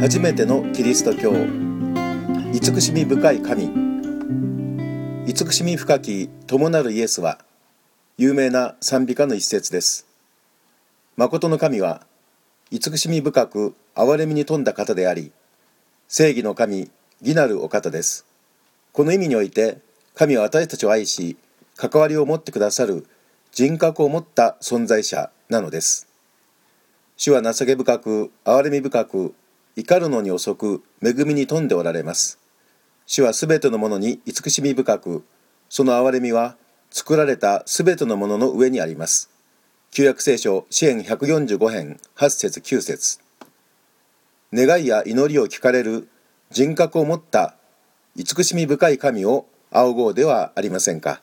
初めてのキリスト教。慈しみ深い神。慈しみ深き友なるイエスは有名な賛美歌の一節です。誠の神は慈しみ深く憐れみに富んだ方であり正義の神義なるお方です。この意味において神は私たちを愛し関わりを持ってくださる人格を持った存在者なのです。主は情け深く憐れみ深く怒るのに遅く恵みに富んでおられます。主はすべてのものに慈しみ深くその憐れみは作られたすべてのものの上にあります。旧約聖書支援145編8節9節。願いや祈りを聞かれる人格を持った慈しみ深い神を仰ごうではありませんか。